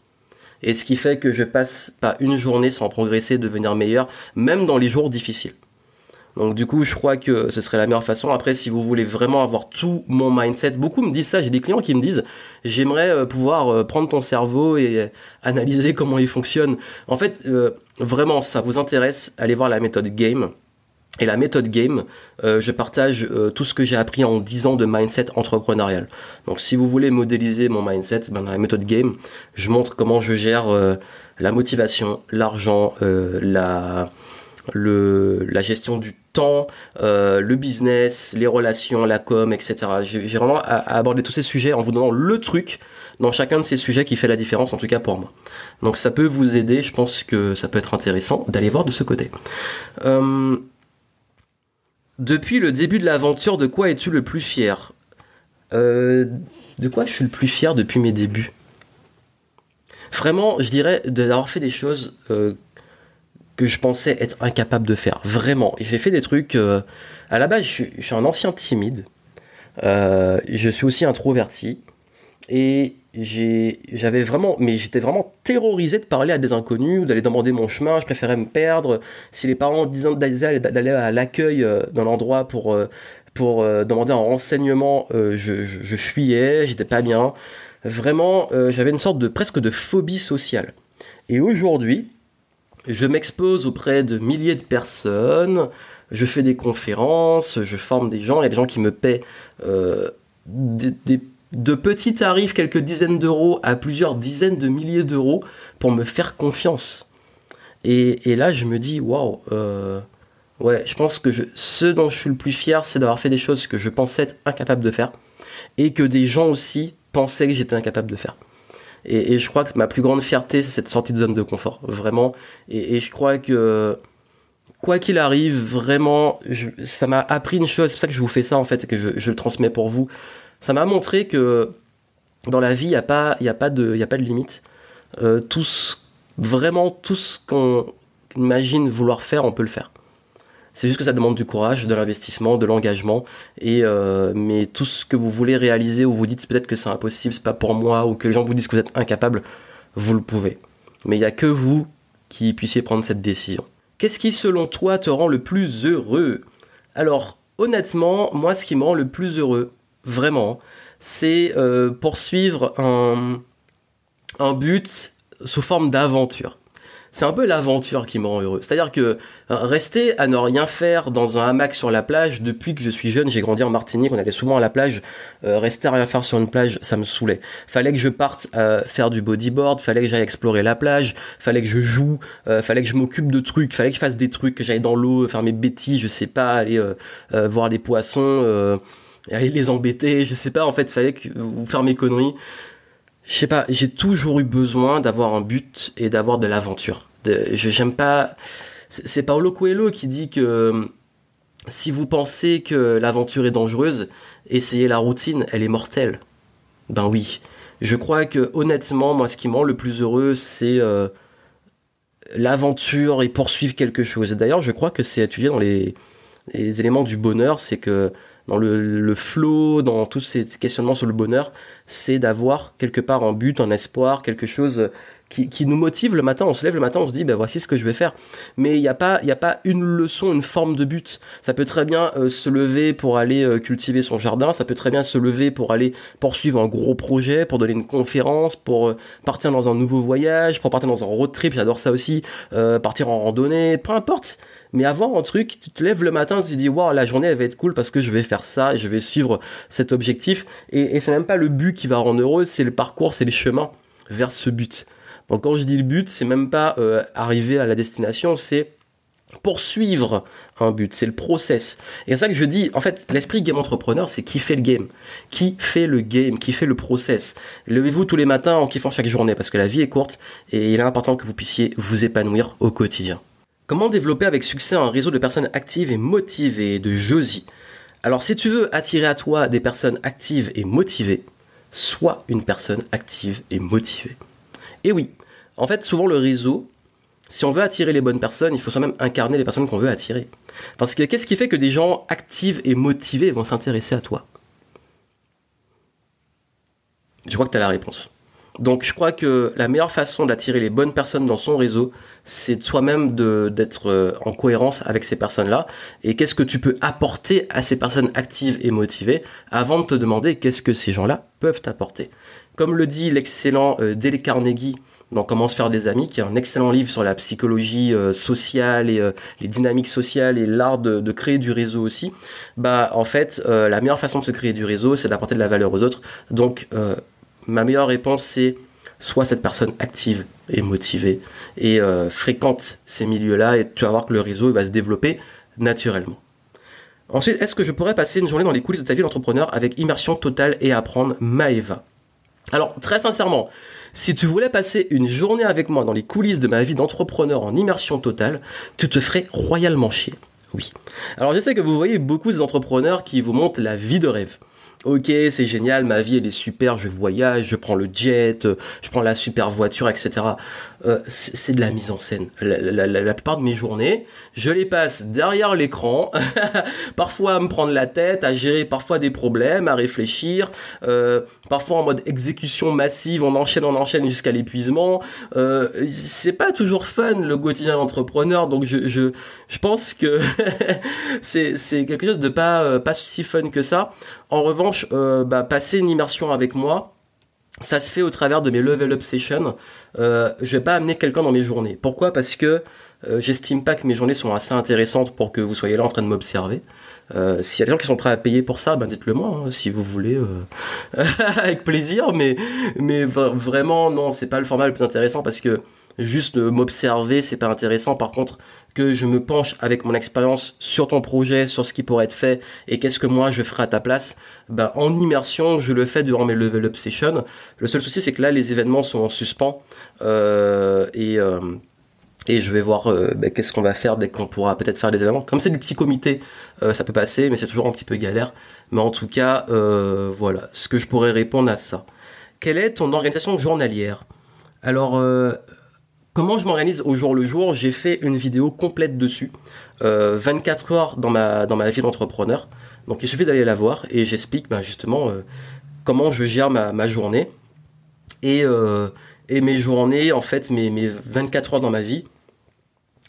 Et ce qui fait que je passe pas une journée sans progresser, devenir meilleur, même dans les jours difficiles. Donc du coup, je crois que ce serait la meilleure façon. Après, si vous voulez vraiment avoir tout mon mindset, beaucoup me disent ça. J'ai des clients qui me disent, j'aimerais euh, pouvoir euh, prendre ton cerveau et euh, analyser comment il fonctionne. En fait, vraiment, ça vous intéresse, allez voir la méthode Game. Et la méthode Game, je partage tout ce que j'ai appris en 10 ans de mindset entrepreneurial. Donc si vous voulez modéliser mon mindset, ben, dans la méthode Game, je montre comment je gère la motivation, l'argent, la gestion du euh, le business, les relations, la com, etc. J'ai vraiment abordé tous ces sujets en vous donnant le truc dans chacun de ces sujets qui fait la différence, en tout cas pour moi. Donc ça peut vous aider, je pense que ça peut être intéressant d'aller voir de ce côté. Euh, depuis le début de l'aventure, de quoi es-tu le plus fier? Euh, De quoi je suis le plus fier depuis mes débuts? Vraiment, je dirais d'avoir fait des choses que je pensais être incapable de faire. Vraiment. J'ai fait des trucs. Euh, à la base, je, suis un ancien timide. Euh, je suis aussi introverti. Et j'avais vraiment, mais j'étais vraiment terrorisé de parler à des inconnus ou d'aller demander mon chemin. Je préférais me perdre. Si les parents disaient d'aller à l'accueil euh, dans l'endroit pour pour demander un renseignement, je, fuyais, j'étais pas bien. Vraiment, j'avais une sorte de presque de phobie sociale. Et aujourd'hui, je m'expose auprès de milliers de personnes, je fais des conférences, je forme des gens, il y a des gens qui me paient euh, de petits tarifs, quelques dizaines d'euros, à plusieurs dizaines de milliers d'euros pour me faire confiance. Et, là, je me dis, waouh, euh, ouais, je pense que ce dont je suis le plus fier, c'est d'avoir fait des choses que je pensais être incapable de faire, et que des gens aussi pensaient que j'étais incapable de faire. Et, je crois que ma plus grande fierté, c'est cette sortie de zone de confort, vraiment. Et, je crois que quoi qu'il arrive, vraiment, ça m'a appris une chose. C'est pour ça que je vous fais ça en fait, et que je, le transmets pour vous. Ça m'a montré que dans la vie, il n'y a pas, a de, a pas de limite. Euh, vraiment tout ce qu'on imagine vouloir faire, on peut le faire. C'est juste que ça demande du courage, de l'investissement, de l'engagement. Et euh, mais tout ce que vous voulez réaliser ou vous dites peut-être que c'est impossible, c'est pas pour moi, ou que les gens vous disent que vous êtes incapable, vous le pouvez. Mais il n'y a que vous qui puissiez prendre cette décision. Qu'est-ce qui, selon toi, te rend le plus heureux? Alors, honnêtement, moi, ce qui me rend le plus heureux, vraiment, c'est euh, poursuivre un, un but sous forme d'aventure c'est un peu l'aventure qui me rend heureux. C'est-à-dire que euh, rester à ne rien faire dans un hamac sur la plage, depuis que je suis jeune, j'ai grandi en Martinique, on allait souvent à la plage, euh, rester à rien faire sur une plage, ça me saoulait. Fallait que je parte euh, faire du bodyboard, fallait que j'aille explorer la plage, fallait que je joue, fallait que je m'occupe de trucs, fallait que je fasse des trucs, que j'aille dans l'eau, faire mes bêtises, je sais pas, aller voir des poissons, aller les embêter, je sais pas, en fait, fallait que, ou faire mes conneries je sais pas, j'ai toujours eu besoin d'avoir un but et d'avoir de l'aventure. Je j'aime pas. C'est Paolo Coelho qui dit que si vous pensez que l'aventure est dangereuse, essayez la routine, elle est mortelle. Ben oui. Je crois que honnêtement, moi, ce qui me rend le plus heureux, c'est euh, l'aventure et poursuivre quelque chose. D'ailleurs, je crois que c'est étudié dans les, les éléments du bonheur, c'est que dans le, le flow, dans tous ces questionnements sur le bonheur, c'est d'avoir quelque part un but, un espoir, quelque chose qui, qui, nous motive le matin. On se lève le matin, on se dit, ben voici ce que je vais faire. Mais il n'y a pas, a pas une leçon, une forme de but. Ça peut très bien euh, se lever pour aller euh, cultiver son jardin. Ça peut très bien se lever pour aller poursuivre un gros projet, pour donner une conférence, pour euh, partir dans un nouveau voyage, pour partir dans un road trip. J'adore ça aussi. partir en randonnée, peu importe mais avoir un truc, tu te lèves le matin, tu te dis, waouh, la journée, elle va être cool parce que je vais faire ça, je vais suivre cet objectif. Et, et c'est même pas le but qui va rendre heureux, c'est le parcours, c'est les chemins vers ce but. Donc quand je dis le but, c'est même pas euh, arriver à la destination, c'est poursuivre un but, c'est le process. Et c'est ça que je dis, en fait, l'esprit game entrepreneur, c'est qui fait le game, qui fait le game, qui fait le process. Levez-vous tous les matins en kiffant chaque journée, parce que la vie est courte et il est important que vous puissiez vous épanouir au quotidien. Comment développer avec succès un réseau de personnes actives et motivées de Josie? Alors si tu veux attirer à toi des personnes actives et motivées, sois une personne active et motivée. Et oui, en fait souvent le réseau, si on veut attirer les bonnes personnes, il faut soi-même incarner les personnes qu'on veut attirer. Parce que qu'est-ce qui fait que des gens actifs et motivés vont s'intéresser à toi? Je crois que tu as la réponse. Donc je crois que la meilleure façon d'attirer les bonnes personnes dans son réseau, c'est soi-même d'être euh, en cohérence avec ces personnes-là. Et qu'est-ce que tu peux apporter à ces personnes actives et motivées avant de te demander qu'est-ce que ces gens-là peuvent t'apporter? Comme le dit l'excellent euh, Dale Carnegie dans Comment se faire des amis, qui est un excellent livre sur la psychologie euh, sociale et les dynamiques sociales et l'art de, créer du réseau aussi. Bah en fait, la meilleure façon de se créer du réseau, c'est d'apporter de la valeur aux autres. Donc ma meilleure réponse, c'est soit cette personne active et motivée et euh, fréquente ces milieux-là et tu vas voir que le réseau va se développer naturellement. Ensuite, est-ce que je pourrais passer une journée dans les coulisses de ta vie d'entrepreneur avec immersion totale et apprendre Maeva? Alors, très sincèrement, si tu voulais passer une journée avec moi dans les coulisses de ma vie d'entrepreneur en immersion totale, tu te ferais royalement chier. Oui. Alors, je sais que vous voyez beaucoup d'entrepreneurs qui vous montrent la vie de rêve ok, c'est génial, ma vie elle est super, je voyage, je prends le jet, euh, je prends la super voiture, etc. Euh, c'est de la mise en scène. La, plupart de mes journées, je les passe derrière l'écran, parfois à me prendre la tête, à gérer parfois des problèmes, à réfléchir, euh, parfois en mode exécution massive, on enchaîne, on enchaîne jusqu'à l'épuisement. Euh, c'est pas toujours fun le quotidien d'entrepreneur, donc je, pense que c'est quelque chose de pas, pas si fun que ça. En revanche, bah, passer une immersion avec moi, ça se fait au travers de mes level up sessions. Euh, je vais pas amener quelqu'un dans mes journées. Pourquoi? Parce que euh, j'estime pas que mes journées sont assez intéressantes pour que vous soyez là en train de m'observer. Euh, S'il y a des gens qui sont prêts à payer pour ça, ben dites-le moi, hein, si vous voulez, euh, avec plaisir. Mais mais vraiment non, c'est pas le format le plus intéressant parce que juste m'observer, c'est pas intéressant. Par contre, que je me penche avec mon expérience sur ton projet, sur ce qui pourrait être fait et qu'est-ce que moi je ferai à ta place, ben, en immersion, je le fais durant mes level up sessions. Le seul souci, c'est que là, les événements sont en suspens euh, et euh, et je vais voir euh, ben, qu'est-ce qu'on va faire dès qu'on pourra peut-être faire des événements. Comme c'est du petit comité, ça peut passer, mais c'est toujours un petit peu galère. Mais en tout cas, voilà, ce que je pourrais répondre à ça. Quelle est ton organisation journalière? Alors, Comment je m'organise au jour le jour? J'ai fait une vidéo complète dessus, 24 euh, heures dans ma, dans ma vie d'entrepreneur. Donc il suffit d'aller la voir et j'explique ben, justement euh, comment je gère ma, journée. Et, euh, et, mes journées, en fait, mes, mes 24 heures dans ma vie,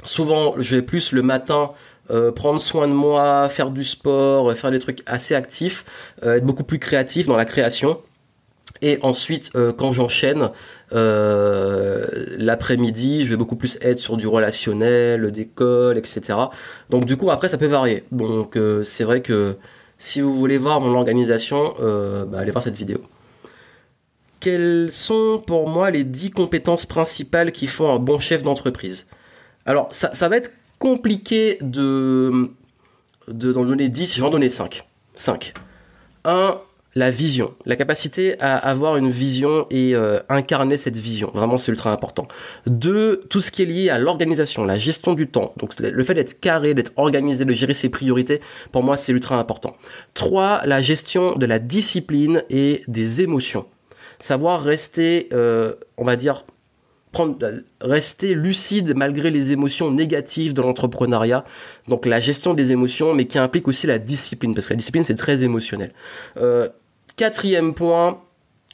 souvent, je vais plus le matin euh, prendre soin de moi, faire du sport, faire des trucs assez actifs, être beaucoup plus créatif dans la création. Et ensuite, quand j'enchaîne, l'après-midi, je vais beaucoup plus être sur du relationnel, d'école, etc. Donc du coup, après, ça peut varier. Donc c'est vrai que si vous voulez voir mon organisation, bah, allez voir cette vidéo quelles sont pour moi les 10 compétences principales qui font un bon chef d'entreprise? Alors, ça, va être compliqué de, d'en donner 10, je vais en donner 5. 5. 1. La vision, la capacité à avoir une vision et euh, incarner cette vision. Vraiment, c'est ultra important. 2. Tout ce qui est lié à l'organisation, la gestion du temps. Donc, le fait d'être carré, d'être organisé, de gérer ses priorités, pour moi, c'est ultra important. 3. La gestion de la discipline et des émotions savoir rester, euh, on va dire, prendre, rester lucide malgré les émotions négatives de l'entrepreneuriat. Donc la gestion des émotions, mais qui implique aussi la discipline, parce que la discipline c'est très émotionnel. Euh, quatrième point,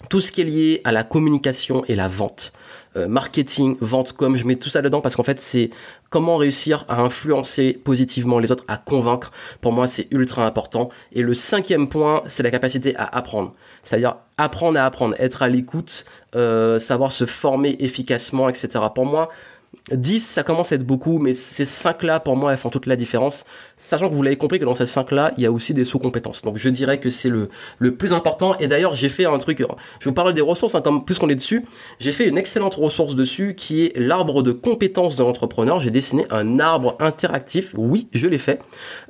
tout ce qui est lié à la communication et la vente. Euh, marketing, vente, comme je mets tout ça dedans parce qu'en fait c'est comment réussir à influencer positivement les autres, à convaincre. Pour moi c'est ultra important. Et le cinquième point, c'est la capacité à apprendre. C'est-à-dire apprendre à apprendre, être à l'écoute, euh, savoir se former efficacement, etc. Pour moi, 10, ça commence à être beaucoup, mais ces 5-là, pour moi, elles font toute la différence. Sachant que vous l'avez compris que dans ces 5-là, il y a aussi des sous-compétences. Donc je dirais que c'est le, plus important. Et d'ailleurs, j'ai fait un truc, je vous parle des ressources, hein, plus qu'on est dessus, j'ai fait une excellente ressource dessus qui est l'arbre de compétences de l'entrepreneur. J'ai dessiné un arbre interactif. Oui, je l'ai fait.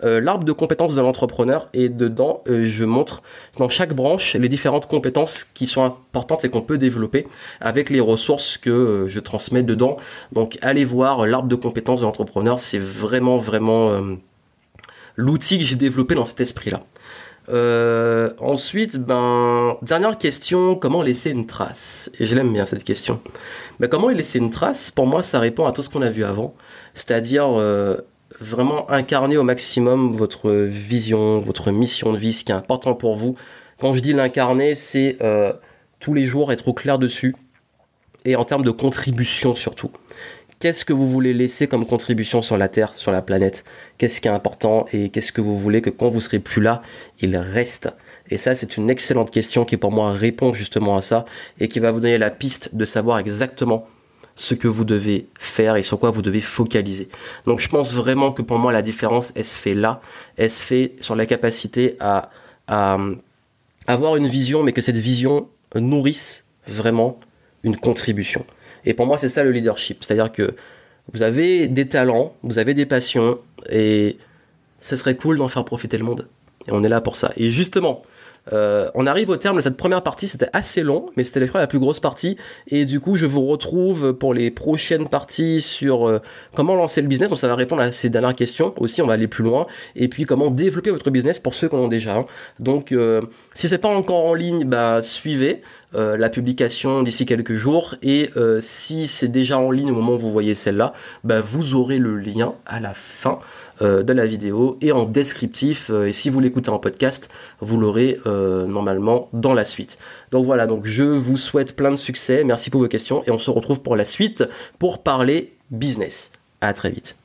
Euh, l'arbre de compétences de l'entrepreneur. Et dedans, euh, je montre dans chaque branche les différentes compétences qui sont importantes et qu'on peut développer avec les ressources que euh, je transmets dedans. Donc allez voir l'arbre de compétences de l'entrepreneur, c'est vraiment vraiment euh, l'outil que j'ai développé dans cet esprit-là. Euh, ensuite, ben, dernière question, comment laisser une trace? Et je l'aime bien cette question. Ben, comment laisser une trace? Pour moi, ça répond à tout ce qu'on a vu avant, c'est-à-dire euh, vraiment incarner au maximum votre vision, votre mission de vie, ce qui est important pour vous. Quand je dis l'incarner, c'est tous les jours être au clair dessus et en termes de contribution surtout qu'est-ce que vous voulez laisser comme contribution sur la Terre, sur la planète? Qu'est-ce qui est important et qu'est-ce que vous voulez que quand vous serez plus là, il reste? Et ça, c'est une excellente question qui pour moi répond justement à ça et qui va vous donner la piste de savoir exactement ce que vous devez faire et sur quoi vous devez focaliser. Donc je pense vraiment que pour moi la différence, elle se fait là, elle se fait sur la capacité à, à avoir une vision, mais que cette vision nourrisse vraiment une contribution. Et pour moi, c'est ça le leadership. C'est-à-dire que vous avez des talents, vous avez des passions, et ce serait cool d'en faire profiter le monde. Et on est là pour ça. Et justement, euh, on arrive au terme de cette première partie, c'était assez long, mais c'était la plus grosse partie. Et du coup, je vous retrouve pour les prochaines parties sur euh, comment lancer le business. Donc ça va répondre à ces dernières questions aussi, on va aller plus loin. Et puis comment développer votre business pour ceux qui en ont déjà. Donc euh, si c'est pas encore en ligne, bah suivez. Euh, la publication d'ici quelques jours et si c'est déjà en ligne au moment où vous voyez celle-là, bah, vous aurez le lien à la fin de la vidéo et en descriptif et si vous l'écoutez en podcast, vous l'aurez normalement dans la suite. Donc voilà, donc je vous souhaite plein de succès, merci pour vos questions et on se retrouve pour la suite pour parler business. À très vite.